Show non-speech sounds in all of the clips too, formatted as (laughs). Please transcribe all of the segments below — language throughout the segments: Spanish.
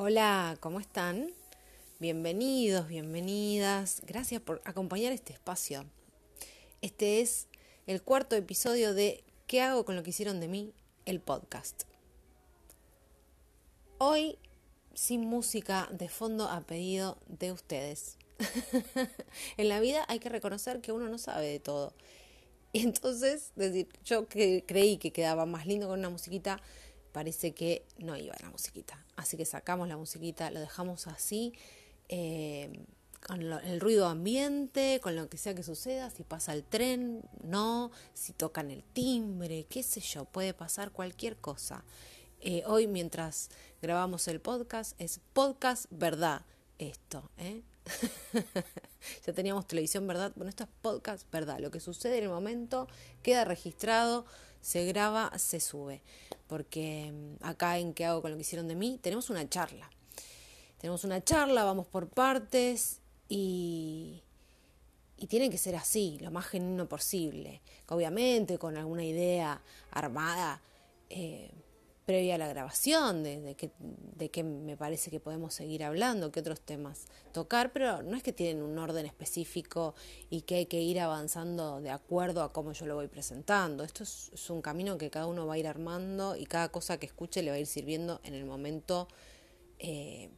Hola, ¿cómo están? Bienvenidos, bienvenidas. Gracias por acompañar este espacio. Este es el cuarto episodio de ¿Qué hago con lo que hicieron de mí? El podcast. Hoy sin música de fondo a pedido de ustedes. (laughs) en la vida hay que reconocer que uno no sabe de todo. Y entonces, decir, yo que creí que quedaba más lindo con una musiquita, parece que no iba la musiquita. Así que sacamos la musiquita, lo dejamos así, eh, con el ruido ambiente, con lo que sea que suceda, si pasa el tren, no, si tocan el timbre, qué sé yo, puede pasar cualquier cosa. Eh, hoy mientras grabamos el podcast es podcast verdad esto, ¿eh? (laughs) ya teníamos televisión verdad, bueno, esto es podcast verdad, lo que sucede en el momento queda registrado, se graba, se sube porque mm, acá en qué hago con lo que hicieron de mí, tenemos una charla. Tenemos una charla, vamos por partes y, y tiene que ser así, lo más genuino posible. Obviamente con alguna idea armada. Eh, previa a la grabación, de, de, qué me parece que podemos seguir hablando, qué otros temas tocar, pero no es que tienen un orden específico y que hay que ir avanzando de acuerdo a cómo yo lo voy presentando. Esto es, un camino que cada uno va a ir armando y cada cosa que escuche le va a ir sirviendo en el momento eh,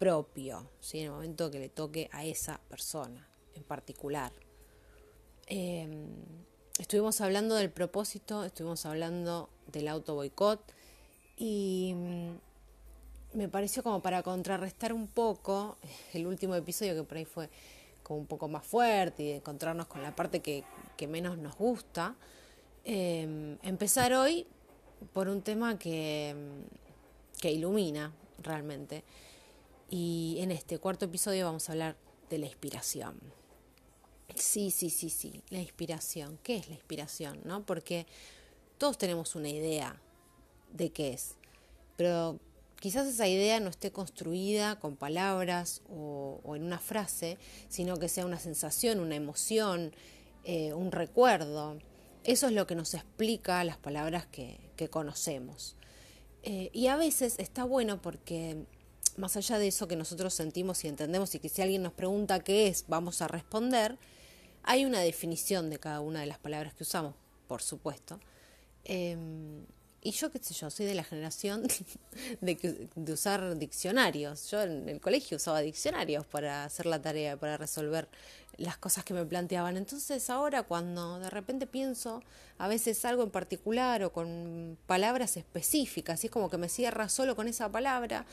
propio, ¿sí? en el momento que le toque a esa persona en particular. Em, estuvimos hablando del propósito, estuvimos hablando del auto boicot y mm, me pareció como para contrarrestar un poco (laughs) el último episodio que por ahí fue como un poco más fuerte y encontrarnos con la parte que, menos nos gusta, em, empezar hoy por un tema que, mm, que ilumina realmente. Y en este cuarto episodio vamos a hablar de la inspiración. Sí, sí, sí, sí, la inspiración. ¿Qué es la inspiración? ¿No? Porque todos tenemos una idea de qué es. Pero quizás esa idea no esté construida con palabras o, en una frase, sino que sea una sensación, una emoción, eh, un recuerdo. Eso es lo que nos explica las palabras que, conocemos. Eh, y a veces está bueno porque más allá de eso que nosotros sentimos y entendemos y que si alguien nos pregunta qué es, vamos a responder, hay una definición de cada una de las palabras que usamos, por supuesto. Em, y yo, qué sé yo, soy de la generación (laughs) de, de usar diccionarios. Yo en el colegio usaba diccionarios para hacer la tarea, para resolver las cosas que me planteaban. Entonces ahora cuando de repente pienso a veces algo en particular o con palabras específicas, y es como que me cierra solo con esa palabra,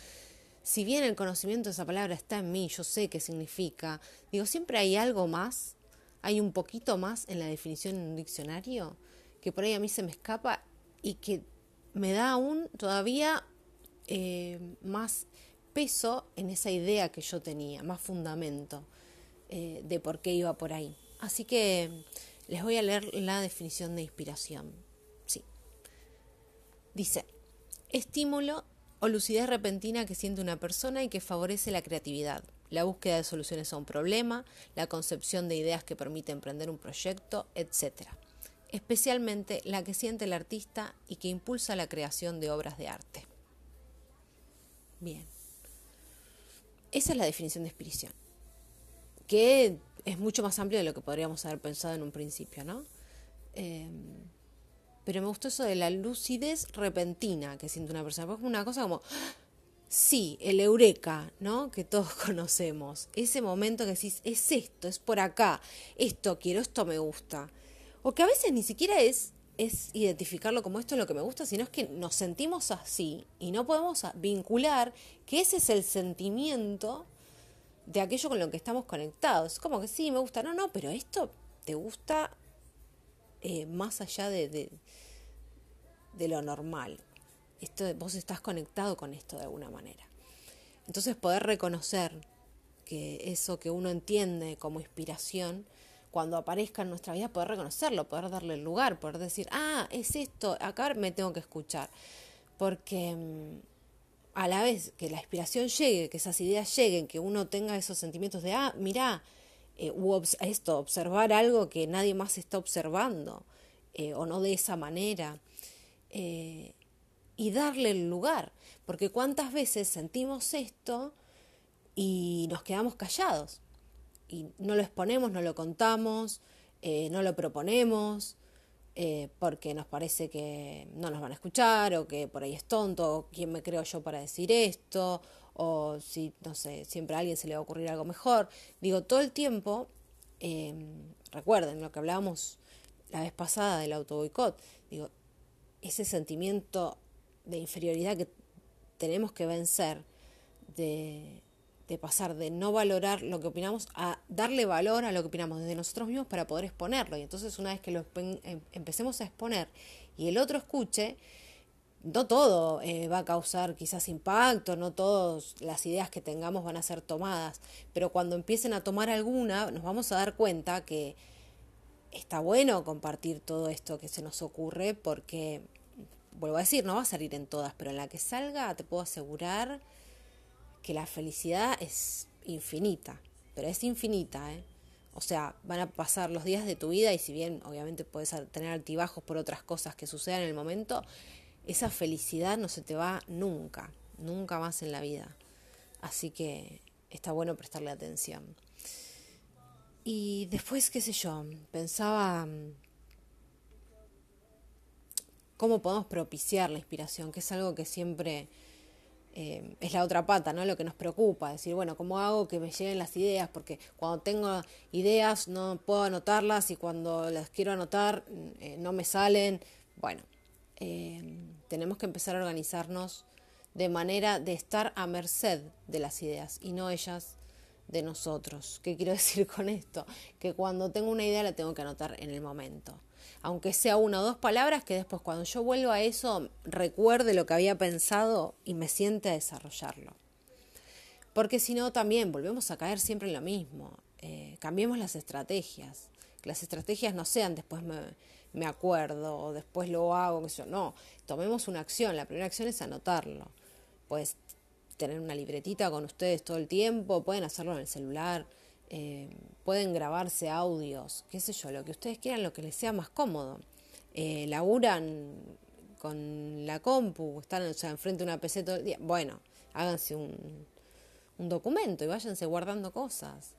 si bien el conocimiento de esa palabra está en mí, yo sé qué significa, digo, siempre hay algo más, hay un poquito más en la definición en un diccionario que por ahí a mí se me escapa y que me da aún todavía eh, más peso en esa idea que yo tenía, más fundamento eh, de por qué iba por ahí. Así que les voy a leer la definición de inspiración. Sí. Dice, estímulo o lucidez repentina que siente una persona y que favorece la creatividad, la búsqueda de soluciones a un problema, la concepción de ideas que permite emprender un proyecto, etc especialmente la que siente el artista y que impulsa la creación de obras de arte. Bien. Esa es la definición de inspiración, que es mucho más amplia de lo que podríamos haber pensado en un principio, ¿no? Em, pero me gustó eso de la lucidez repentina que siente una persona, porque es una cosa como, sí, el eureka, ¿no? Que todos (laughs) conocemos, ese momento que decís, es esto, es por acá, esto quiero, esto me gusta. O que a veces ni siquiera es, es identificarlo como esto es lo que me gusta, sino es que nos sentimos así y no podemos vincular que ese es el sentimiento de aquello con lo que estamos conectados. Como que sí, me gusta, no, no, pero esto te gusta eh, más allá de, de, de, lo normal. Esto, vos estás conectado con esto de alguna manera. Entonces poder reconocer que eso que uno entiende como inspiración cuando aparezca en nuestra vida, poder reconocerlo, poder darle el lugar, poder decir, ah, es esto, acá me tengo que escuchar. Porque mm, a la vez que la inspiración llegue, que esas ideas lleguen, que uno tenga esos sentimientos de, ah, mirá, eh, esto, observar algo que nadie más está observando, eh, o no de esa manera, eh, y darle el lugar. Porque cuántas veces sentimos esto y nos quedamos callados y no lo exponemos, no lo contamos, eh, no lo proponemos, eh, porque nos parece que no nos van a escuchar o que por ahí es tonto, o quién me creo yo para decir esto, o si, no sé, siempre a alguien se le va a ocurrir algo mejor. Digo, todo el tiempo, em, recuerden lo que hablábamos la vez pasada del auto boicot, digo, ese sentimiento de inferioridad que tenemos que vencer, de, de pasar de no valorar lo que opinamos a darle valor a lo que opinamos desde nosotros mismos para poder exponerlo. Y entonces una vez que lo em, empecemos a exponer y el otro escuche, no todo eh, va a causar quizás impacto, no todas las ideas que tengamos van a ser tomadas, pero cuando empiecen a tomar alguna, nos vamos a dar cuenta que está bueno compartir todo esto que se nos ocurre porque, vuelvo a decir, no va a salir en todas, pero en la que salga te puedo asegurar que la felicidad es infinita, pero es infinita, ¿eh? O sea, van a pasar los días de tu vida y si bien obviamente puedes tener altibajos por otras cosas que sucedan en el momento, esa felicidad no se te va nunca, nunca más en la vida. Así que está bueno prestarle atención. Y después, qué sé yo, pensaba mm, cómo podemos propiciar la inspiración, que es algo que siempre eh, es la otra pata, ¿no? Lo que nos preocupa, decir, bueno, ¿cómo hago que me lleguen las ideas? Porque cuando tengo ideas no puedo anotarlas y cuando las quiero anotar eh, no me salen. Bueno, eh, tenemos que empezar a organizarnos de manera de estar a merced de las ideas y no ellas de nosotros. ¿Qué quiero (laughs) decir con esto? Que cuando tengo una idea la tengo que anotar en el momento aunque sea una o dos palabras, que después cuando yo vuelvo a eso recuerde lo que había pensado y me siente a desarrollarlo. Porque si no, también volvemos a caer siempre en lo mismo. Eh, cambiemos las estrategias. Que las estrategias no sean después me, acuerdo o después lo hago, que. No, tomemos una acción. La primera acción es anotarlo. Pues tener una libretita con ustedes todo el tiempo, pueden hacerlo en el celular, eh, pueden grabarse audios, qué sé yo, lo que ustedes quieran, lo que les sea más cómodo. Eh, laburan con la compu, están o sea, enfrente de una PC todo el día. Bueno, háganse un, un documento y váyanse guardando cosas.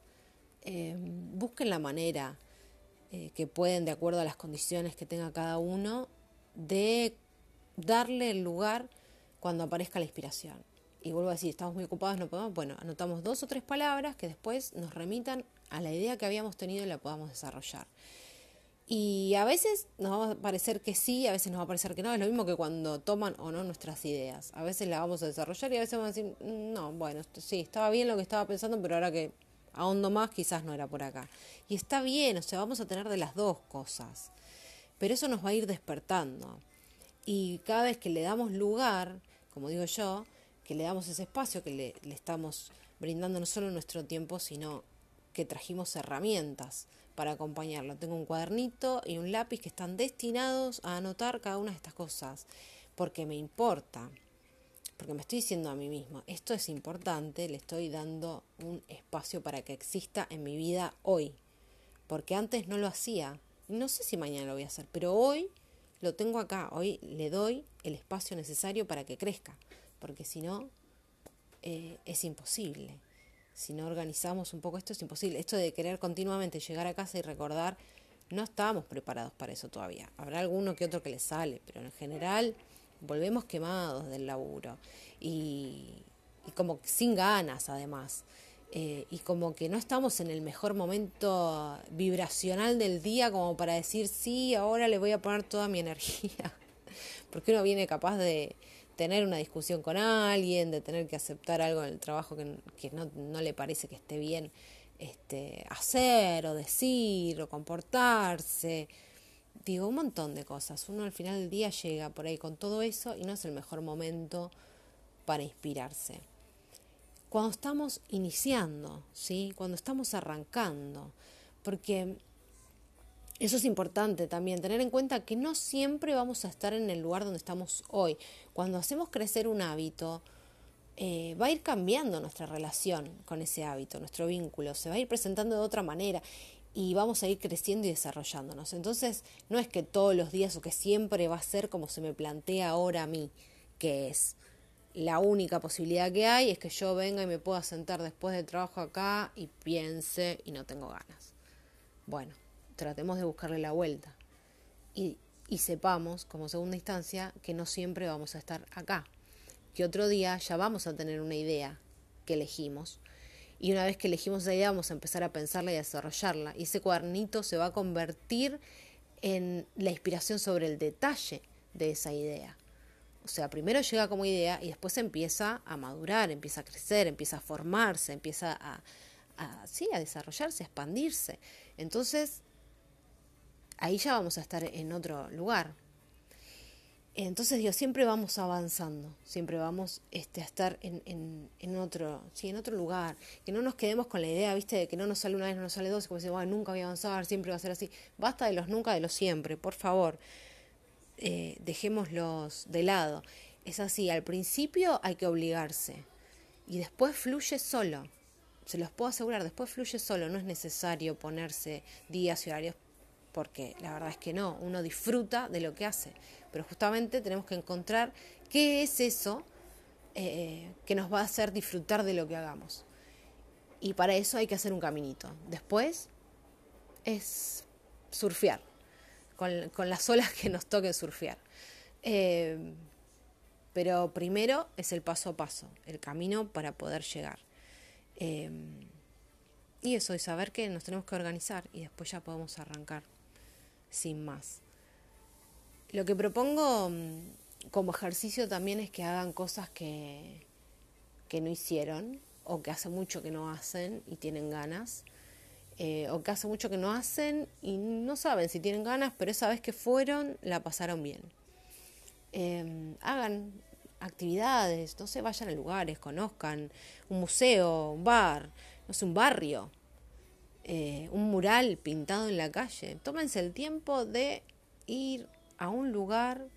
Eh, busquen la manera eh, que pueden, de acuerdo a las condiciones que tenga cada uno, de darle el lugar cuando aparezca la inspiración y vuelvo a decir, estamos muy ocupados, no podemos, bueno, anotamos dos o tres palabras que después nos remitan a la idea que habíamos tenido y la podamos desarrollar. Y a veces nos va a parecer que sí, a veces nos va a parecer que no, es lo mismo que cuando toman o no nuestras ideas. A veces las vamos a desarrollar y a veces vamos a decir, mm, no, bueno, sí, estaba bien lo que estaba pensando, pero ahora que ahondo más, quizás no era por acá. Y está bien, o sea, vamos a tener de las dos cosas. Pero eso nos va a ir despertando. Y cada vez que le damos lugar, como digo yo, que le damos ese espacio, que le, estamos brindando no solo nuestro tiempo, sino que trajimos herramientas para acompañarlo. Tengo un cuadernito y un lápiz que están destinados a anotar cada una de estas cosas, porque me importa, porque me estoy diciendo a mí mismo, esto es importante, le estoy dando un espacio para que exista en mi vida hoy, porque antes no lo hacía, no sé si mañana lo voy a hacer, pero hoy lo tengo acá, hoy le doy el espacio necesario para que crezca porque si no, eh, es imposible. Si no organizamos un poco esto, es imposible. Esto de querer continuamente llegar a casa y recordar, no estábamos preparados para eso todavía. Habrá alguno que otro que le sale, pero en general volvemos quemados del laburo y, como sin ganas además. Eh, y como que no estamos en el mejor momento vibracional del día como para decir, sí, ahora le voy a poner toda mi (laughs) energía. Porque uno viene capaz de, tener una discusión con alguien, de tener que aceptar algo en el trabajo que, que no, no, le parece que esté bien este, hacer o decir o comportarse. Digo, un montón de cosas. Uno al final del día llega por ahí con todo eso y no es el mejor momento para inspirarse. Cuando estamos iniciando, ¿sí? Cuando estamos arrancando, porque eso es importante también, tener en cuenta que no siempre vamos a estar en el lugar donde estamos hoy. Cuando hacemos crecer un hábito, eh, va a ir cambiando nuestra relación con ese hábito, nuestro vínculo, se va a ir presentando de otra manera y vamos a ir creciendo y desarrollándonos. Entonces, no es que todos los días o que siempre va a ser como se me plantea ahora a mí, que es la única posibilidad que hay es que yo venga y me pueda sentar después del trabajo acá y piense y no tengo ganas. Bueno, tratemos de buscarle la vuelta. Y, sepamos, como segunda instancia, que no siempre vamos a estar acá. Que otro día ya vamos a tener una idea que elegimos. Y una vez que elegimos esa idea, vamos a empezar a pensarla y a desarrollarla. Y ese cuadernito se va a convertir en la inspiración sobre el detalle de esa idea. O sea, primero llega como idea y después empieza a madurar, empieza a crecer, empieza a formarse, empieza a, a, sí, a desarrollarse, a expandirse. Entonces, ahí ya vamos a estar en otro lugar. Entonces, Dios, siempre vamos avanzando, siempre vamos este, a estar en, en, en, otro, sí, en otro lugar, que no nos quedemos con la idea, viste, de que no nos sale una vez, no nos sale dos, y como decir, nunca voy a avanzar, siempre va a ser así. Basta de los nunca, de los siempre, por favor, eh, dejémoslos de lado. Es así, al principio hay que obligarse y después fluye solo. Se los puedo asegurar, después fluye solo, no es necesario ponerse días y horarios porque la verdad es que no, uno disfruta de lo que hace, pero justamente tenemos que encontrar qué es eso eh, que nos va a hacer disfrutar de lo que hagamos. Y para eso hay que hacer un caminito. Después es surfear, con, las olas que nos toque surfear. Eh, pero primero es el paso a paso, el camino para poder llegar. Eh, y eso, y saber que nos tenemos que organizar y después ya podemos arrancar sin más. Lo que propongo mm, como ejercicio también es que hagan cosas que, que no hicieron o que hace mucho que no hacen y tienen ganas. Eh, o que hace mucho que no hacen y no saben si tienen ganas, pero esa vez que fueron la pasaron bien. Em, hagan actividades, no sé, vayan a lugares, conozcan un museo, un bar, no sé, un barrio, eh, un mural pintado en la calle. Tómense el tiempo de ir a un lugar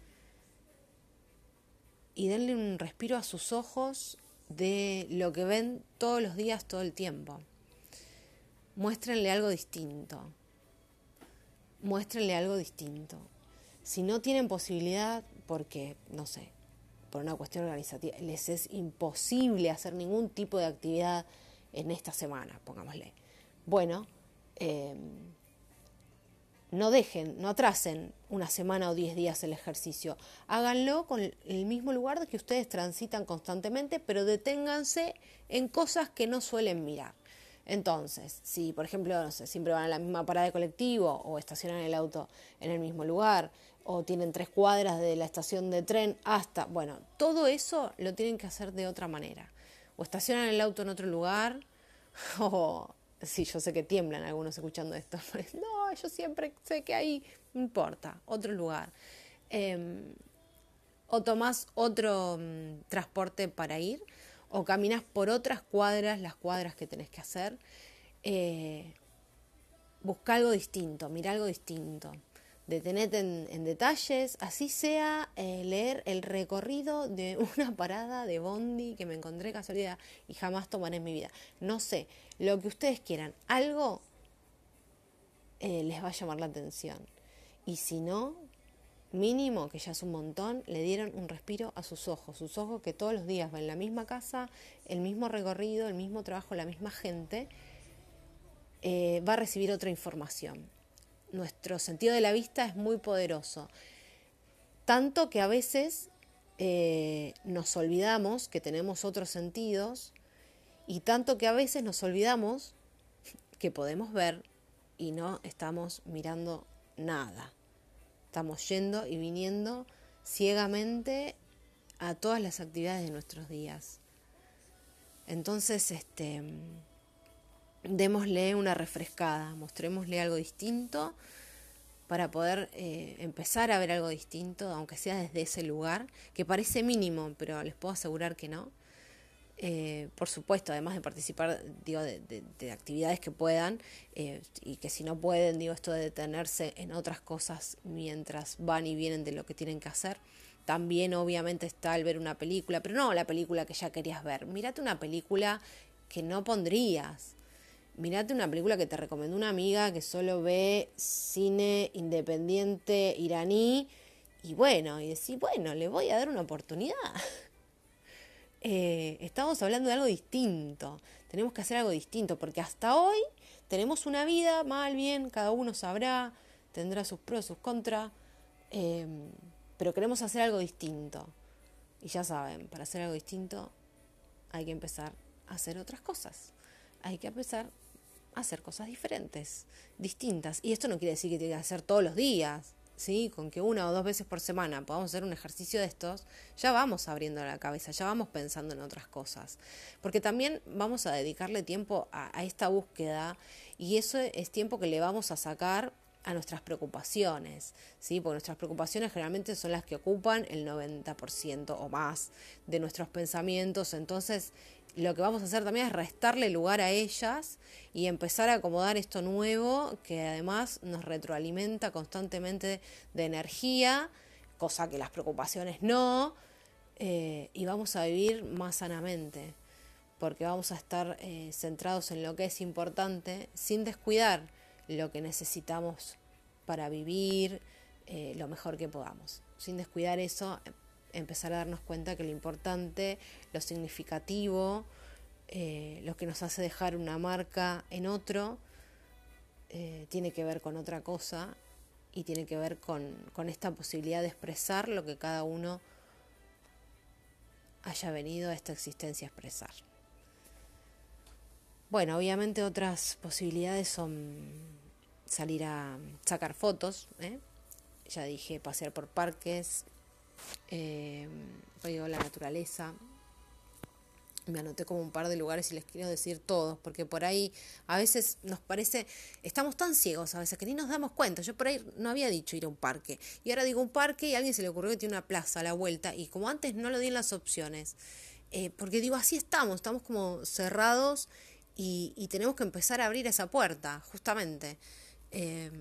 y denle un respiro a sus ojos de lo que ven todos los días, todo el tiempo. Muéstrenle algo distinto. Muéstrenle algo distinto. Si no tienen posibilidad, porque, no sé, por una cuestión organizativa, les es imposible hacer ningún tipo de actividad en esta semana, pongámosle bueno, em, no dejen, no atrasen una semana o diez días el ejercicio. Háganlo con el mismo lugar que ustedes transitan constantemente, pero deténganse en cosas que no suelen mirar. Entonces, si por ejemplo, no sé, siempre van a la misma parada de colectivo o estacionan el auto en el mismo lugar o tienen tres cuadras de la estación de tren hasta, bueno, todo eso lo tienen que hacer de otra manera. O estacionan el auto en otro lugar (laughs) o Sí, yo sé que tiemblan algunos escuchando esto. (laughs) no, yo siempre sé que ahí no importa, otro lugar. Em, o tomás otro mm, transporte para ir, o caminas por otras cuadras, las cuadras que tenés que hacer. Eh, busca algo distinto, mira algo distinto detenete en, detalles, así sea eh, leer el recorrido de (laughs) una parada de Bondi que me encontré casualidad y jamás tomaré en mi vida. No sé, lo que ustedes quieran, algo eh, les va a llamar la atención. Y si no, mínimo, que ya es un montón, le dieron un respiro a sus ojos, sus ojos que todos los días van en la misma casa, el mismo recorrido, el mismo trabajo, la misma gente, eh, va a recibir otra información nuestro sentido de la vista es muy poderoso. Tanto que a veces eh, nos olvidamos que tenemos otros sentidos y tanto que a veces nos olvidamos que podemos ver y no estamos mirando nada. Estamos yendo y viniendo ciegamente a todas las actividades de nuestros días. Entonces, este démosle una refrescada, mostrémosle algo distinto para poder eh, empezar a ver algo distinto, aunque sea desde ese lugar, que parece mínimo, pero les puedo asegurar que no. Eh, por supuesto, además de participar digo, de, actividades que puedan eh, y que si no pueden, digo, esto de detenerse en otras cosas mientras van y vienen de lo que tienen que hacer. También obviamente está el ver una película, pero no la película que ya querías ver. Mírate una película que no pondrías, mirate una película que te recomendó una amiga que solo ve cine independiente iraní y bueno, y decir, bueno, le voy a dar una oportunidad. (laughs) Eh, estamos hablando de algo distinto, tenemos que hacer algo distinto, porque hasta hoy tenemos una vida, mal, bien, cada uno sabrá, tendrá sus pros, sus contras, em, pero queremos hacer algo distinto. Y ya saben, para hacer algo distinto hay que empezar a hacer otras cosas, hay que empezar a hacer cosas diferentes, distintas. Y esto no quiere decir que tiene que hacer todos los días, ¿sí? Con que una o dos veces por semana podamos hacer un ejercicio de estos, ya vamos abriendo la cabeza, ya vamos pensando en otras cosas. Porque también vamos a dedicarle tiempo a, esta búsqueda y eso es tiempo que le vamos a sacar a nuestras preocupaciones, ¿sí? Porque nuestras preocupaciones generalmente son las que ocupan el 90% o más de nuestros pensamientos, entonces lo que vamos a hacer también es restarle lugar a ellas y empezar a acomodar esto nuevo que además nos retroalimenta constantemente de energía, cosa que las preocupaciones no, eh, y vamos a vivir más sanamente, porque vamos a estar eh, centrados en lo que es importante sin descuidar lo que necesitamos para vivir eh, lo mejor que podamos. Sin descuidar eso, empezar a darnos cuenta que lo importante, lo significativo, eh, lo que nos hace dejar una marca en otro, eh, tiene que ver con otra cosa y tiene que ver con, con esta posibilidad de expresar lo que cada uno haya venido a esta existencia a expresar. Bueno, obviamente otras posibilidades son salir a sacar fotos, ¿eh? ya dije, pasear por parques, eh, la naturaleza. Me anoté como un par de lugares y les quiero decir todos, porque por ahí a veces nos parece, estamos tan ciegos a veces que ni nos damos cuenta. Yo por ahí no había dicho ir a un parque, y ahora digo un parque y a alguien se le ocurrió que tiene una plaza a la vuelta, y como antes no lo di en las opciones, eh, porque digo, así estamos, estamos como cerrados y, y, tenemos que empezar a abrir esa puerta, justamente. Eh,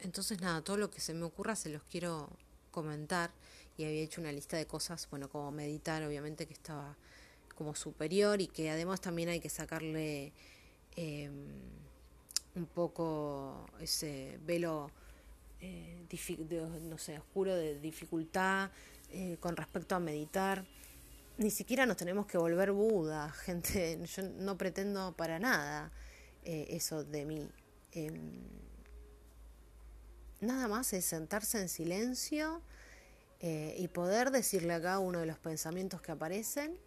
entonces, nada, todo lo que se me ocurra se los quiero comentar y había hecho una lista de cosas, bueno, como meditar, obviamente que estaba como superior y que además también hay que sacarle em, un poco ese velo, eh, no sé, oscuro de dificultad eh, con respecto a meditar. Ni siquiera nos tenemos que volver Buda, (laughs) gente. Yo no pretendo para nada eh, eso de mí. Em, nada más es sentarse en silencio eh, y poder decirle a cada uno de los pensamientos que aparecen,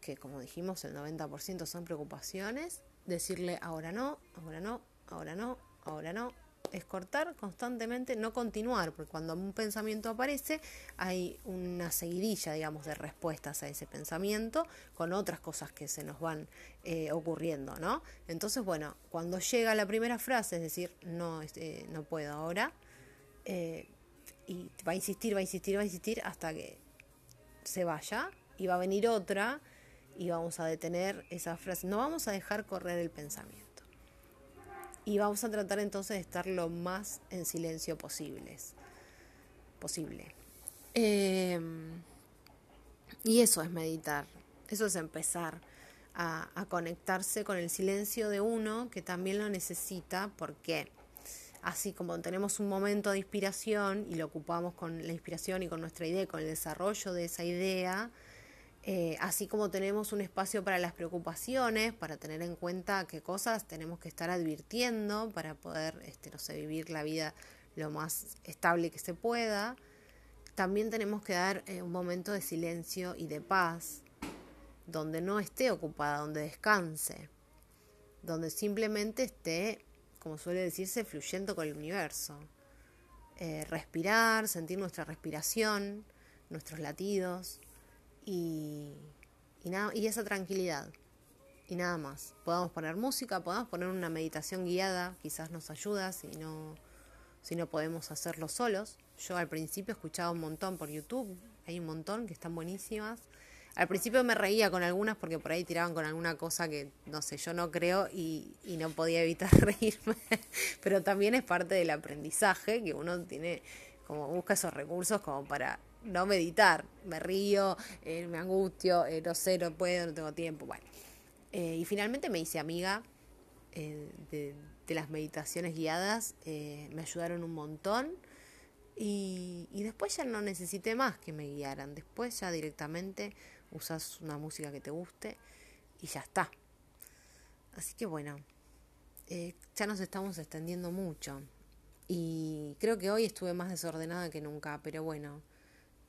que como dijimos el 90% son preocupaciones, decirle ahora no, ahora no, ahora no, ahora no, es cortar constantemente, no continuar, porque cuando un pensamiento aparece hay una seguidilla, digamos, de respuestas a ese pensamiento con otras cosas que se nos van eh, ocurriendo, ¿no? Entonces, bueno, cuando llega la primera frase, es decir, no, este, no puedo ahora, eh, y va a insistir, va a insistir, va a insistir hasta que se vaya y va a venir otra y vamos a detener esa frase. No vamos a dejar correr el pensamiento. Y vamos a tratar entonces de estar lo más en silencio posibles, posible. Em, y eso es meditar, eso es empezar a, a conectarse con el silencio de uno que también lo necesita. ¿Por qué? Así como tenemos un momento de inspiración y lo ocupamos con la inspiración y con nuestra idea, con el desarrollo de esa idea, eh, así como tenemos un espacio para las preocupaciones, para tener en cuenta qué cosas tenemos que estar advirtiendo para poder, este, no sé, vivir la vida lo más estable que se pueda, también tenemos que dar eh, un momento de silencio y de paz, donde no esté ocupada, donde descanse, donde simplemente esté como suele decirse, fluyendo con el universo. Eh, respirar, sentir nuestra respiración, nuestros latidos y, nada, y esa tranquilidad. Y nada más. Podamos poner música, podamos poner una meditación guiada, quizás nos ayuda si no, si no podemos hacerlo solos. Yo al principio escuchaba un montón por YouTube, hay un montón que están buenísimas. Al principio me reía con algunas porque por ahí tiraban con alguna cosa que, no sé, yo no creo y, no podía evitar (laughs) reírme, pero también es parte del aprendizaje que uno tiene, como busca esos recursos como para no meditar, me río, eh, me angustio, eh, no sé, no puedo, no tengo tiempo, bueno. Eh, y finalmente me hice amiga de, de, las meditaciones guiadas, me ayudaron un montón Y, y después ya no necesité más que me guiaran. Después ya directamente usas una música que te guste y ya está. Así que bueno, eh, ya nos estamos extendiendo mucho. Y creo que hoy estuve más desordenada que nunca, pero bueno,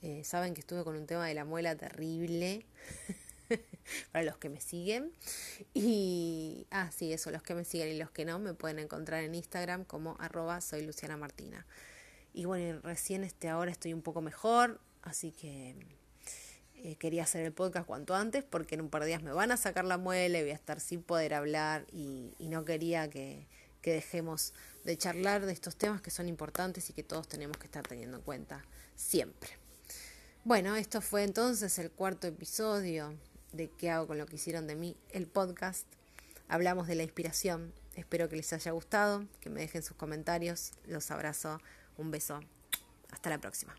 eh, saben que estuve con un tema de la muela terrible (laughs) para los que me siguen. Y, ah, sí, eso, los que me siguen y los que no me pueden encontrar en Instagram como arroba soy Luciana Martina. Y bueno, recién este ahora estoy un poco mejor, así que eh, quería hacer el podcast cuanto antes porque en un par de días me van a sacar la muela y voy a estar sin poder hablar y, no quería que, que, dejemos de charlar de estos temas que son importantes y que todos tenemos que estar teniendo en cuenta siempre. Bueno, esto fue entonces el cuarto episodio de qué hago con lo que hicieron de mí, el podcast. Hablamos de la inspiración. Espero que les haya gustado, que me dejen sus comentarios. Los abrazo. Un beso. Hasta la próxima.